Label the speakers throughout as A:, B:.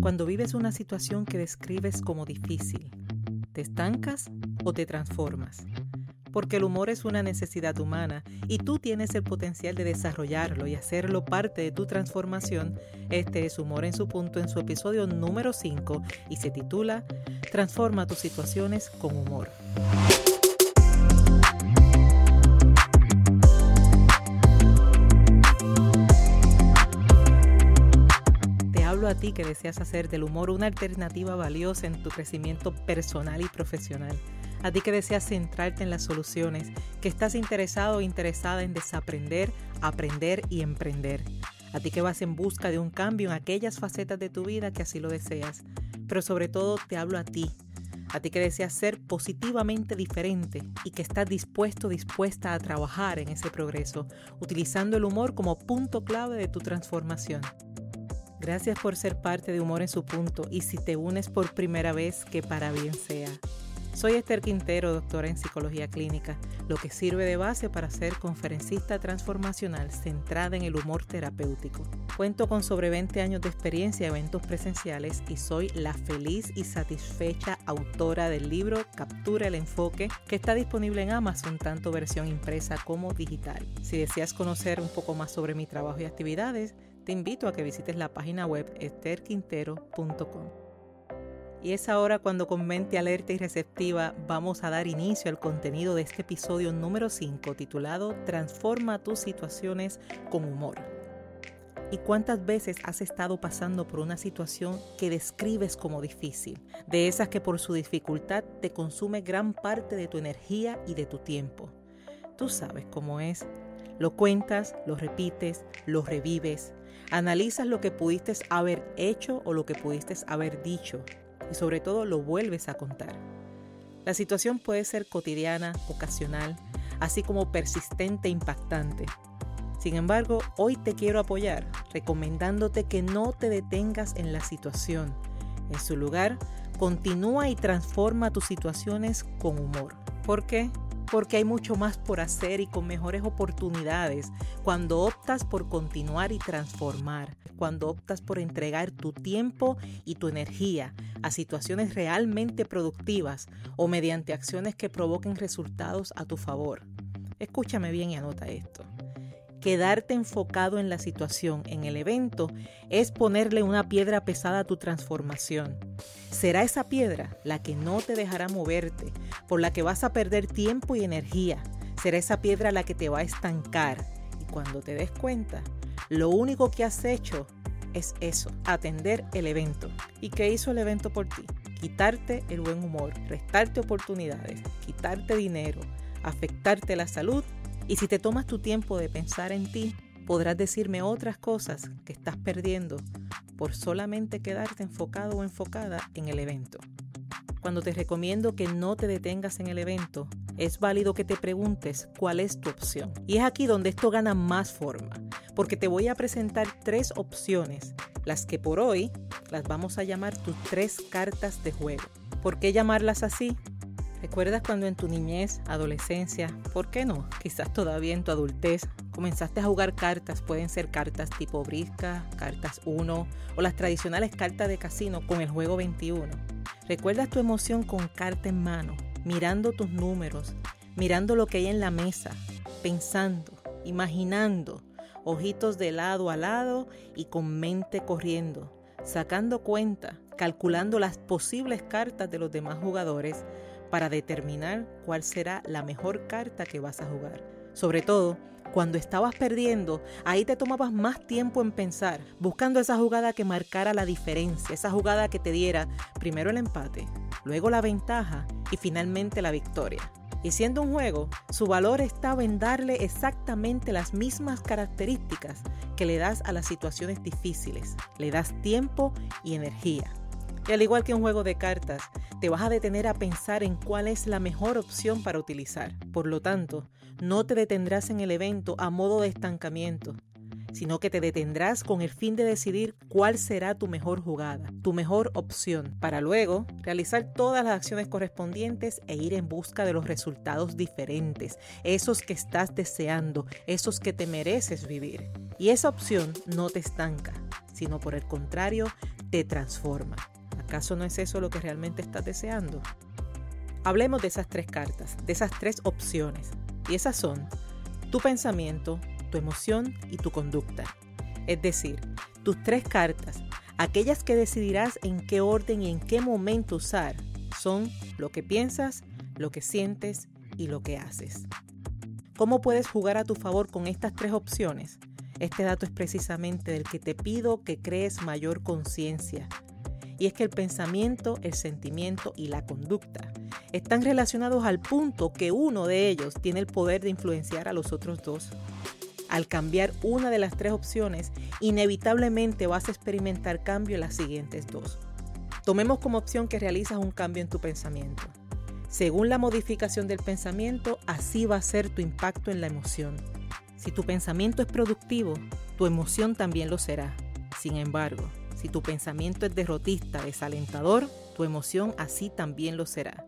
A: Cuando vives una situación que describes como difícil, ¿te estancas o te transformas? Porque el humor es una necesidad humana y tú tienes el potencial de desarrollarlo y hacerlo parte de tu transformación. Este es Humor en su punto en su episodio número 5 y se titula Transforma tus situaciones con humor. Ti que deseas hacer del humor una alternativa valiosa en tu crecimiento personal y profesional. A ti que deseas centrarte en las soluciones, que estás interesado o interesada en desaprender, aprender y emprender. A ti que vas en busca de un cambio en aquellas facetas de tu vida que así lo deseas. Pero sobre todo te hablo a ti, a ti que deseas ser positivamente diferente y que estás dispuesto, dispuesta a trabajar en ese progreso, utilizando el humor como punto clave de tu transformación. Gracias por ser parte de Humor en su punto y si te unes por primera vez, que para bien sea. Soy Esther Quintero, doctora en psicología clínica, lo que sirve de base para ser conferencista transformacional centrada en el humor terapéutico. Cuento con sobre 20 años de experiencia en eventos presenciales y soy la feliz y satisfecha autora del libro Captura el Enfoque, que está disponible en Amazon, tanto versión impresa como digital. Si deseas conocer un poco más sobre mi trabajo y actividades, te invito a que visites la página web esterquintero.com. Y es ahora cuando con mente alerta y receptiva vamos a dar inicio al contenido de este episodio número 5 titulado Transforma tus situaciones con humor. ¿Y cuántas veces has estado pasando por una situación que describes como difícil? De esas que por su dificultad te consume gran parte de tu energía y de tu tiempo. Tú sabes cómo es. Lo cuentas, lo repites, lo revives, Analizas lo que pudiste haber hecho o lo que pudiste haber dicho y sobre todo lo vuelves a contar. La situación puede ser cotidiana, ocasional, así como persistente e impactante. Sin embargo, hoy te quiero apoyar recomendándote que no te detengas en la situación. En su lugar, continúa y transforma tus situaciones con humor. ¿Por qué? Porque hay mucho más por hacer y con mejores oportunidades cuando optas por continuar y transformar, cuando optas por entregar tu tiempo y tu energía a situaciones realmente productivas o mediante acciones que provoquen resultados a tu favor. Escúchame bien y anota esto. Quedarte enfocado en la situación, en el evento, es ponerle una piedra pesada a tu transformación. Será esa piedra la que no te dejará moverte, por la que vas a perder tiempo y energía. Será esa piedra la que te va a estancar. Y cuando te des cuenta, lo único que has hecho es eso, atender el evento. ¿Y qué hizo el evento por ti? Quitarte el buen humor, restarte oportunidades, quitarte dinero, afectarte la salud y si te tomas tu tiempo de pensar en ti, podrás decirme otras cosas que estás perdiendo por solamente quedarte enfocado o enfocada en el evento. Cuando te recomiendo que no te detengas en el evento, es válido que te preguntes cuál es tu opción. Y es aquí donde esto gana más forma, porque te voy a presentar tres opciones, las que por hoy las vamos a llamar tus tres cartas de juego. ¿Por qué llamarlas así? ¿Recuerdas cuando en tu niñez, adolescencia, por qué no? Quizás todavía en tu adultez, comenzaste a jugar cartas, pueden ser cartas tipo brisca, cartas 1 o las tradicionales cartas de casino con el juego 21. ¿Recuerdas tu emoción con carta en mano, mirando tus números, mirando lo que hay en la mesa, pensando, imaginando, ojitos de lado a lado y con mente corriendo, sacando cuenta, calculando las posibles cartas de los demás jugadores? Para determinar cuál será la mejor carta que vas a jugar. Sobre todo, cuando estabas perdiendo, ahí te tomabas más tiempo en pensar, buscando esa jugada que marcara la diferencia, esa jugada que te diera primero el empate, luego la ventaja y finalmente la victoria. Y siendo un juego, su valor estaba en darle exactamente las mismas características que le das a las situaciones difíciles. Le das tiempo y energía. Y al igual que un juego de cartas, te vas a detener a pensar en cuál es la mejor opción para utilizar. Por lo tanto, no te detendrás en el evento a modo de estancamiento, sino que te detendrás con el fin de decidir cuál será tu mejor jugada, tu mejor opción, para luego realizar todas las acciones correspondientes e ir en busca de los resultados diferentes, esos que estás deseando, esos que te mereces vivir. Y esa opción no te estanca, sino por el contrario, te transforma. ¿Acaso no es eso lo que realmente estás deseando? Hablemos de esas tres cartas, de esas tres opciones. Y esas son tu pensamiento, tu emoción y tu conducta. Es decir, tus tres cartas, aquellas que decidirás en qué orden y en qué momento usar, son lo que piensas, lo que sientes y lo que haces. ¿Cómo puedes jugar a tu favor con estas tres opciones? Este dato es precisamente del que te pido que crees mayor conciencia. Y es que el pensamiento, el sentimiento y la conducta están relacionados al punto que uno de ellos tiene el poder de influenciar a los otros dos. Al cambiar una de las tres opciones, inevitablemente vas a experimentar cambio en las siguientes dos. Tomemos como opción que realizas un cambio en tu pensamiento. Según la modificación del pensamiento, así va a ser tu impacto en la emoción. Si tu pensamiento es productivo, tu emoción también lo será. Sin embargo, si tu pensamiento es derrotista, desalentador, tu emoción así también lo será.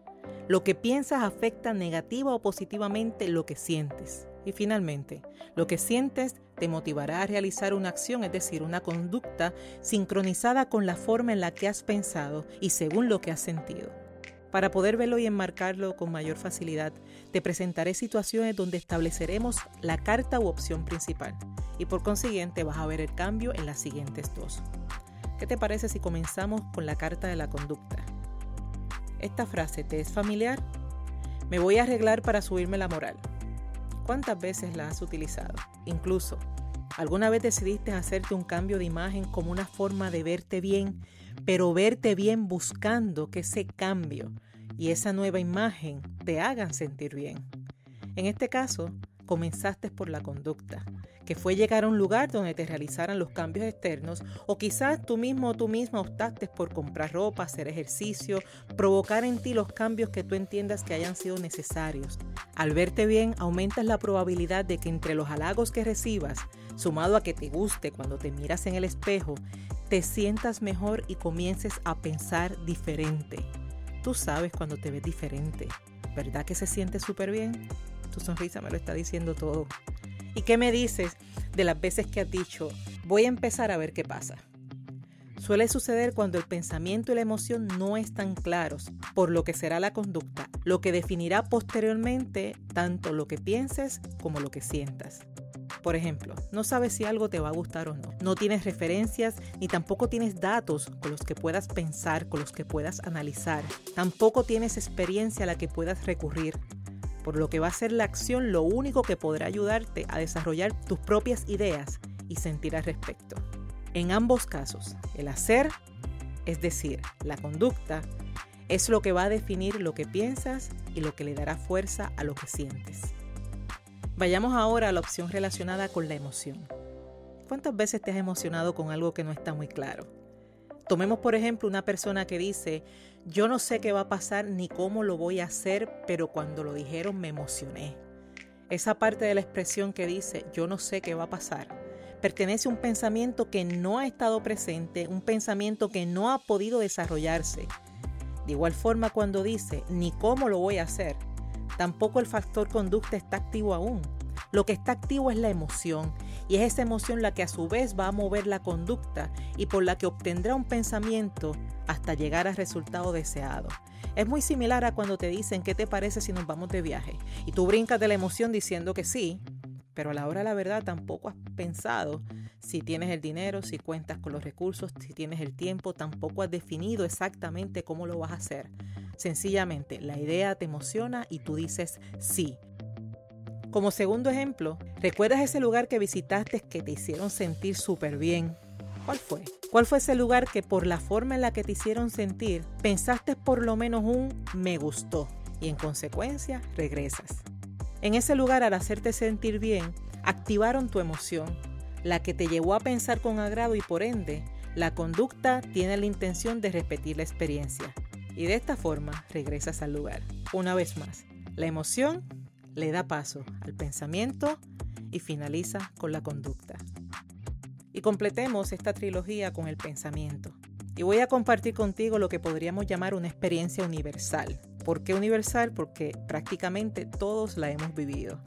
A: Lo que piensas afecta negativa o positivamente lo que sientes. Y finalmente, lo que sientes te motivará a realizar una acción, es decir, una conducta sincronizada con la forma en la que has pensado y según lo que has sentido. Para poder verlo y enmarcarlo con mayor facilidad, te presentaré situaciones donde estableceremos la carta u opción principal y por consiguiente vas a ver el cambio en las siguientes dos. ¿Qué te parece si comenzamos con la carta de la conducta? ¿Esta frase te es familiar? Me voy a arreglar para subirme la moral. ¿Cuántas veces la has utilizado? Incluso, ¿alguna vez decidiste hacerte un cambio de imagen como una forma de verte bien, pero verte bien buscando que ese cambio y esa nueva imagen te hagan sentir bien? En este caso, comenzaste por la conducta, que fue llegar a un lugar donde te realizaran los cambios externos o quizás tú mismo o tú misma optaste por comprar ropa, hacer ejercicio, provocar en ti los cambios que tú entiendas que hayan sido necesarios. Al verte bien, aumentas la probabilidad de que entre los halagos que recibas, sumado a que te guste cuando te miras en el espejo, te sientas mejor y comiences a pensar diferente. Tú sabes cuando te ves diferente, ¿verdad que se siente súper bien? Tu sonrisa me lo está diciendo todo. ¿Y qué me dices de las veces que has dicho, voy a empezar a ver qué pasa? Suele suceder cuando el pensamiento y la emoción no están claros, por lo que será la conducta, lo que definirá posteriormente tanto lo que pienses como lo que sientas. Por ejemplo, no sabes si algo te va a gustar o no. No tienes referencias ni tampoco tienes datos con los que puedas pensar, con los que puedas analizar. Tampoco tienes experiencia a la que puedas recurrir por lo que va a ser la acción lo único que podrá ayudarte a desarrollar tus propias ideas y sentir al respecto. En ambos casos, el hacer, es decir, la conducta, es lo que va a definir lo que piensas y lo que le dará fuerza a lo que sientes. Vayamos ahora a la opción relacionada con la emoción. ¿Cuántas veces te has emocionado con algo que no está muy claro? Tomemos por ejemplo una persona que dice, yo no sé qué va a pasar ni cómo lo voy a hacer, pero cuando lo dijeron me emocioné. Esa parte de la expresión que dice, yo no sé qué va a pasar, pertenece a un pensamiento que no ha estado presente, un pensamiento que no ha podido desarrollarse. De igual forma cuando dice, ni cómo lo voy a hacer, tampoco el factor conducta está activo aún. Lo que está activo es la emoción y es esa emoción la que a su vez va a mover la conducta y por la que obtendrá un pensamiento hasta llegar al resultado deseado. Es muy similar a cuando te dicen qué te parece si nos vamos de viaje y tú brincas de la emoción diciendo que sí, pero a la hora de la verdad tampoco has pensado si tienes el dinero, si cuentas con los recursos, si tienes el tiempo, tampoco has definido exactamente cómo lo vas a hacer. Sencillamente, la idea te emociona y tú dices sí. Como segundo ejemplo, ¿recuerdas ese lugar que visitaste que te hicieron sentir súper bien? ¿Cuál fue? ¿Cuál fue ese lugar que por la forma en la que te hicieron sentir, pensaste por lo menos un me gustó y en consecuencia regresas? En ese lugar al hacerte sentir bien, activaron tu emoción, la que te llevó a pensar con agrado y por ende, la conducta tiene la intención de repetir la experiencia. Y de esta forma regresas al lugar. Una vez más, la emoción le da paso al pensamiento y finaliza con la conducta. Y completemos esta trilogía con el pensamiento. Y voy a compartir contigo lo que podríamos llamar una experiencia universal. ¿Por qué universal? Porque prácticamente todos la hemos vivido.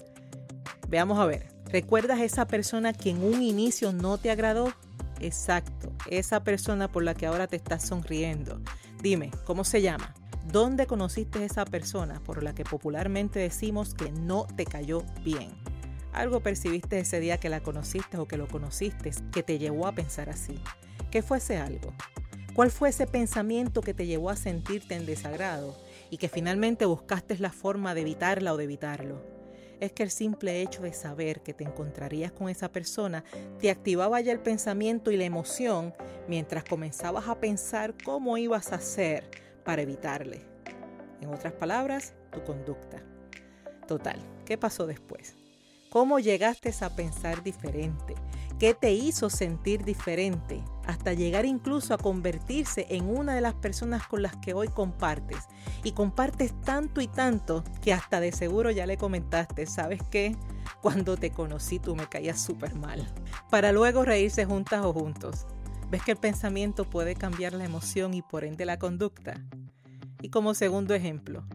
A: Veamos a ver, ¿recuerdas esa persona que en un inicio no te agradó? Exacto, esa persona por la que ahora te estás sonriendo. Dime, ¿cómo se llama? ¿Dónde conociste a esa persona por la que popularmente decimos que no te cayó bien? Algo percibiste ese día que la conociste o que lo conociste que te llevó a pensar así. ¿Qué fue ese algo? ¿Cuál fue ese pensamiento que te llevó a sentirte en desagrado y que finalmente buscaste la forma de evitarla o de evitarlo? Es que el simple hecho de saber que te encontrarías con esa persona te activaba ya el pensamiento y la emoción mientras comenzabas a pensar cómo ibas a hacer para evitarle. En otras palabras, tu conducta. Total, ¿qué pasó después? ¿Cómo llegaste a pensar diferente? ¿Qué te hizo sentir diferente? Hasta llegar incluso a convertirse en una de las personas con las que hoy compartes. Y compartes tanto y tanto que hasta de seguro ya le comentaste, ¿sabes qué? Cuando te conocí tú me caías súper mal. Para luego reírse juntas o juntos. ¿Ves que el pensamiento puede cambiar la emoción y por ende la conducta? Y como segundo ejemplo,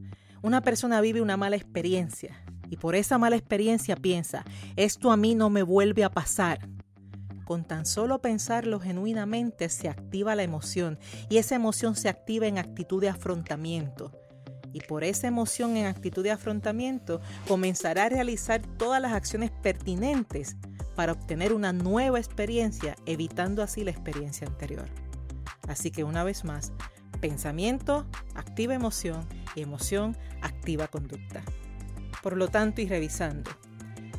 A: una persona vive una mala experiencia y por esa mala experiencia piensa, esto a mí no me vuelve a pasar. Con tan solo pensarlo genuinamente se activa la emoción y esa emoción se activa en actitud de afrontamiento. Y por esa emoción en actitud de afrontamiento comenzará a realizar todas las acciones pertinentes para obtener una nueva experiencia, evitando así la experiencia anterior. Así que una vez más, pensamiento activa emoción y emoción activa conducta. Por lo tanto, y revisando,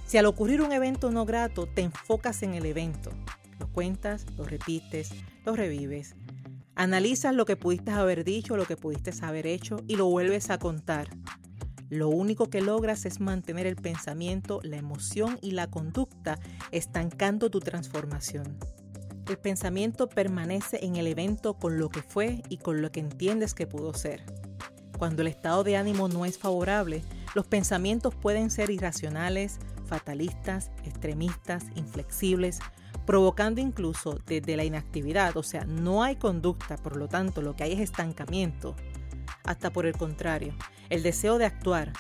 A: si al ocurrir un evento no grato te enfocas en el evento, lo cuentas, lo repites, lo revives, analizas lo que pudiste haber dicho, lo que pudiste haber hecho y lo vuelves a contar, lo único que logras es mantener el pensamiento, la emoción y la conducta estancando tu transformación. El pensamiento permanece en el evento con lo que fue y con lo que entiendes que pudo ser. Cuando el estado de ánimo no es favorable, los pensamientos pueden ser irracionales, fatalistas, extremistas, inflexibles, provocando incluso desde la inactividad, o sea, no hay conducta, por lo tanto lo que hay es estancamiento, hasta por el contrario, el deseo de actuar,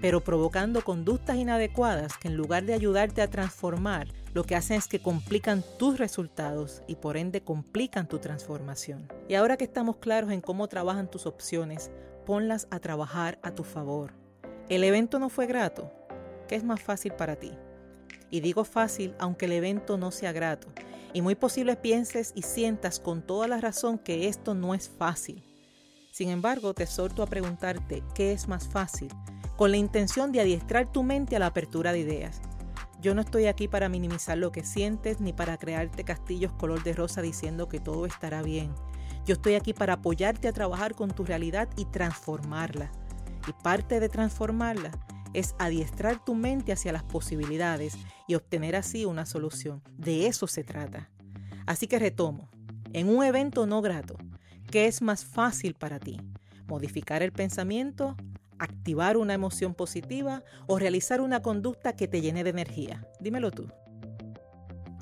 A: pero provocando conductas inadecuadas que en lugar de ayudarte a transformar, lo que hacen es que complican tus resultados y por ende complican tu transformación. Y ahora que estamos claros en cómo trabajan tus opciones, ponlas a trabajar a tu favor. El evento no fue grato. ¿Qué es más fácil para ti? Y digo fácil aunque el evento no sea grato. Y muy posible pienses y sientas con toda la razón que esto no es fácil. Sin embargo, te exhorto a preguntarte qué es más fácil, con la intención de adiestrar tu mente a la apertura de ideas. Yo no estoy aquí para minimizar lo que sientes ni para crearte castillos color de rosa diciendo que todo estará bien. Yo estoy aquí para apoyarte a trabajar con tu realidad y transformarla. Y parte de transformarla es adiestrar tu mente hacia las posibilidades y obtener así una solución. De eso se trata. Así que retomo. En un evento no grato, ¿Qué es más fácil para ti? ¿Modificar el pensamiento? ¿Activar una emoción positiva? ¿O realizar una conducta que te llene de energía? Dímelo tú.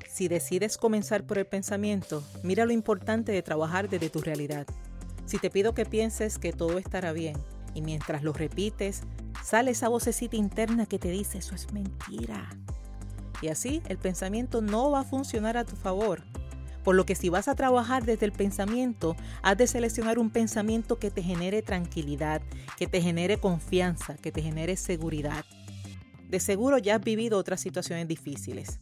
A: Si decides comenzar por el pensamiento, mira lo importante de trabajar desde tu realidad. Si te pido que pienses que todo estará bien y mientras lo repites, sale esa vocecita interna que te dice eso es mentira. Y así el pensamiento no va a funcionar a tu favor por lo que si vas a trabajar desde el pensamiento, has de seleccionar un pensamiento que te genere tranquilidad, que te genere confianza, que te genere seguridad. De seguro ya has vivido otras situaciones difíciles.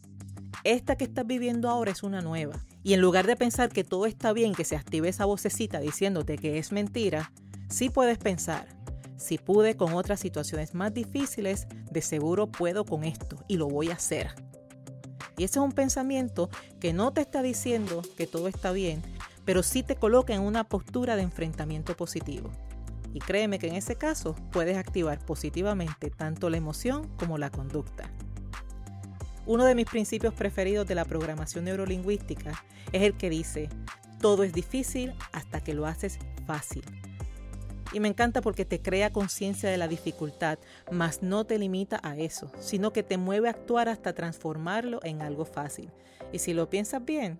A: Esta que estás viviendo ahora es una nueva. Y en lugar de pensar que todo está bien, que se active esa vocecita diciéndote que es mentira, sí puedes pensar, si pude con otras situaciones más difíciles, de seguro puedo con esto y lo voy a hacer. Y ese es un pensamiento que no te está diciendo que todo está bien, pero sí te coloca en una postura de enfrentamiento positivo. Y créeme que en ese caso puedes activar positivamente tanto la emoción como la conducta. Uno de mis principios preferidos de la programación neurolingüística es el que dice, todo es difícil hasta que lo haces fácil. Y me encanta porque te crea conciencia de la dificultad, mas no te limita a eso, sino que te mueve a actuar hasta transformarlo en algo fácil. Y si lo piensas bien,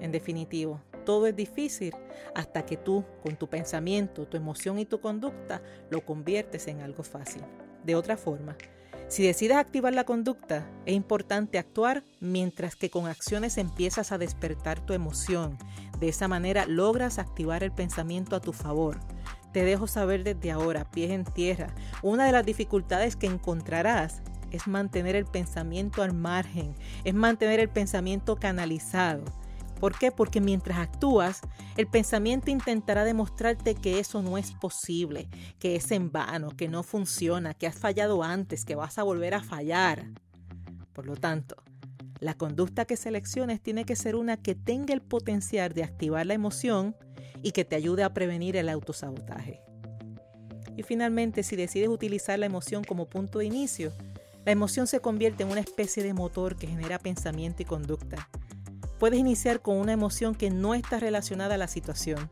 A: en definitivo, todo es difícil hasta que tú, con tu pensamiento, tu emoción y tu conducta, lo conviertes en algo fácil. De otra forma, Si decides activar la conducta, es importante actuar mientras que con acciones empiezas a despertar tu emoción. De esa manera logras activar el pensamiento a tu favor. Te dejo saber desde ahora, pies en tierra, una de las dificultades que encontrarás es mantener el pensamiento al margen, es mantener el pensamiento canalizado. ¿Por qué? Porque mientras actúas, el pensamiento intentará demostrarte que eso no es posible, que es en vano, que no funciona, que has fallado antes, que vas a volver a fallar. Por lo tanto, la conducta que selecciones tiene que ser una que tenga el potencial de activar la emoción y que te ayude a prevenir el autosabotaje. Y finalmente, si decides utilizar la emoción como punto de inicio, la emoción se convierte en una especie de motor que genera pensamiento y conducta. Puedes iniciar con una emoción que no está relacionada a la situación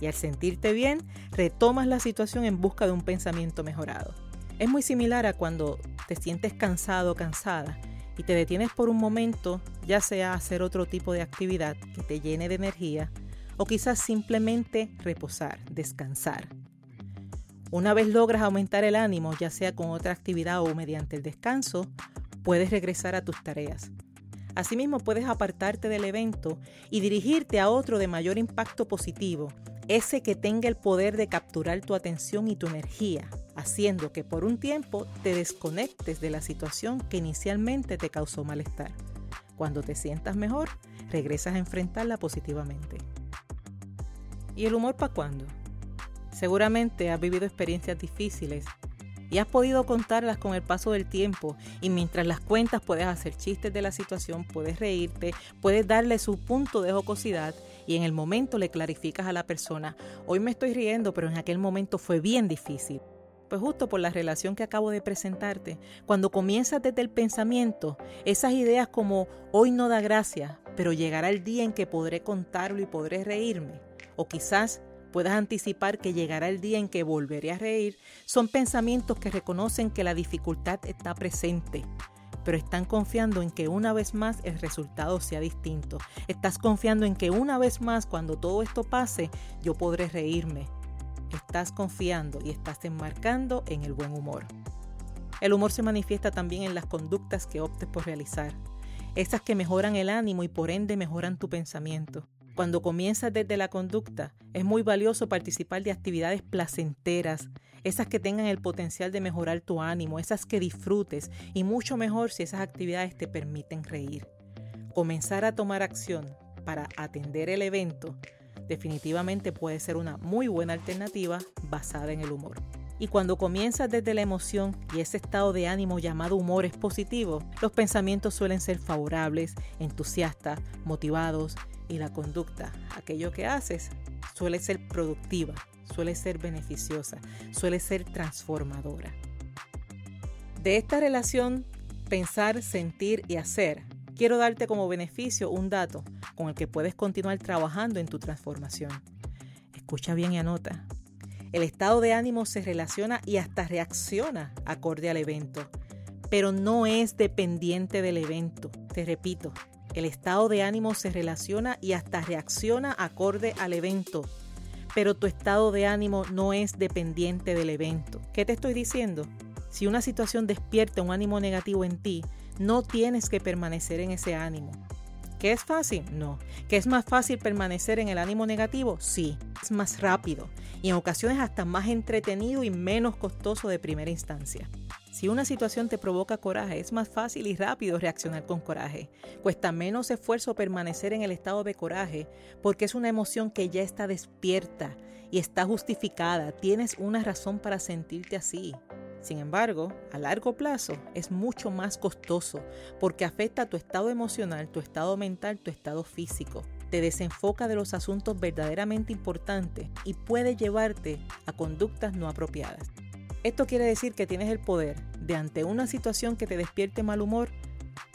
A: y al sentirte bien, retomas la situación en busca de un pensamiento mejorado. Es muy similar a cuando te sientes cansado o cansada y te detienes por un momento, ya sea hacer otro tipo de actividad que te llene de energía o quizás simplemente reposar, descansar. Una vez logras aumentar el ánimo, ya sea con otra actividad o mediante el descanso, puedes regresar a tus tareas. Asimismo, puedes apartarte del evento y dirigirte a otro de mayor impacto positivo, ese que tenga el poder de capturar tu atención y tu energía, haciendo que por un tiempo te desconectes de la situación que inicialmente te causó malestar. Cuando te sientas mejor, regresas a enfrentarla positivamente. ¿Y el humor para cuándo? Seguramente has vivido experiencias difíciles y has podido contarlas con el paso del tiempo y mientras las cuentas puedes hacer chistes de la situación, puedes reírte, puedes darle su punto de jocosidad y en el momento le clarificas a la persona, hoy me estoy riendo, pero en aquel momento fue bien difícil. Pues justo por la relación que acabo de presentarte, cuando comienzas desde el pensamiento, esas ideas como hoy no da gracia, pero llegará el día en que podré contarlo y podré reírme, o quizás puedas anticipar que llegará el día en que volveré a reír, son pensamientos que reconocen que la dificultad está presente, pero están confiando en que una vez más el resultado sea distinto. Estás confiando en que una vez más cuando todo esto pase yo podré reírme. Estás confiando y estás enmarcando en el buen humor. El humor se manifiesta también en las conductas que optes por realizar, esas que mejoran el ánimo y por ende mejoran tu pensamiento. Cuando comienzas desde la conducta, es muy valioso participar de actividades placenteras, esas que tengan el potencial de mejorar tu ánimo, esas que disfrutes y mucho mejor si esas actividades te permiten reír. Comenzar a tomar acción para atender el evento definitivamente puede ser una muy buena alternativa basada en el humor. Y cuando comienzas desde la emoción y ese estado de ánimo llamado humor es positivo, los pensamientos suelen ser favorables, entusiastas, motivados y la conducta, aquello que haces, suele ser productiva, suele ser beneficiosa, suele ser transformadora. De esta relación pensar, sentir y hacer, quiero darte como beneficio un dato con el que puedes continuar trabajando en tu transformación. Escucha bien y anota. El estado de ánimo se relaciona y hasta reacciona acorde al evento, pero no es dependiente del evento. Te repito, el estado de ánimo se relaciona y hasta reacciona acorde al evento. Pero tu estado de ánimo no es dependiente del evento. ¿Qué te estoy diciendo? Si una situación despierta un ánimo negativo en ti, no tienes que permanecer en ese ánimo. ¿Qué es fácil? No. ¿Que es más fácil permanecer en el ánimo negativo? Sí. Es más rápido y en ocasiones hasta más entretenido y menos costoso de primera instancia. Si una situación te provoca coraje, es más fácil y rápido reaccionar con coraje. Cuesta menos esfuerzo permanecer en el estado de coraje porque es una emoción que ya está despierta y está justificada. Tienes una razón para sentirte así. Sin embargo, a largo plazo es mucho más costoso porque afecta tu estado emocional, tu estado mental, tu estado físico. Te desenfoca de los asuntos verdaderamente importantes y puede llevarte a conductas no apropiadas. Esto quiere decir que tienes el poder de ante una situación que te despierte mal humor,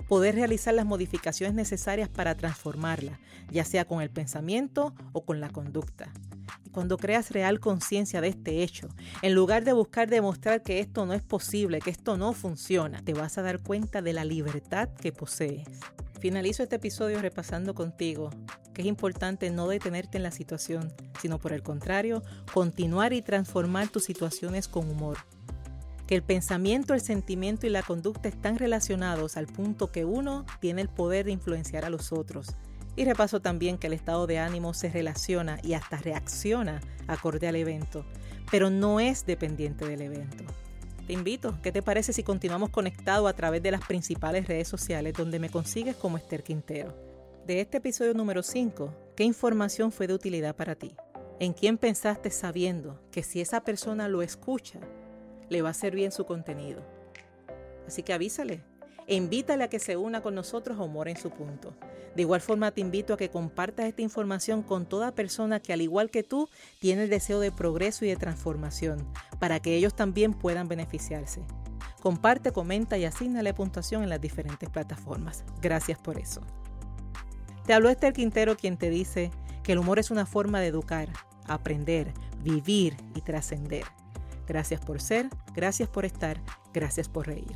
A: poder realizar las modificaciones necesarias para transformarla, ya sea con el pensamiento o con la conducta. Cuando creas real conciencia de este hecho, en lugar de buscar demostrar que esto no es posible, que esto no funciona, te vas a dar cuenta de la libertad que posees. Finalizo este episodio repasando contigo que es importante no detenerte en la situación, sino por el contrario, continuar y transformar tus situaciones con humor. que el pensamiento, el sentimiento y la conducta están relacionados al punto que uno tiene el poder de influenciar a los otros. Y repaso también que el estado de ánimo se relaciona y hasta reacciona acorde al evento, pero no es dependiente del evento. Te invito, ¿qué te parece si continuamos conectados a través de las principales redes sociales donde me consigues como Esther Quintero? De este episodio número 5, ¿qué información fue de utilidad para ti? ¿En quién pensaste sabiendo que si esa persona lo escucha, le va a hacer bien su contenido? Así que avísale e invítale a que se una con nosotros o more en su punto. De igual forma te invito a que compartas esta información con toda persona que al igual que tú tiene el deseo de progreso y de transformación, para que ellos también puedan beneficiarse. Comparte, comenta y asignale puntuación en las diferentes plataformas. Gracias por eso. Te habló Esther Quintero quien te dice que el humor es una forma de educar, aprender, vivir y trascender. Gracias por ser, gracias por estar, gracias por reír.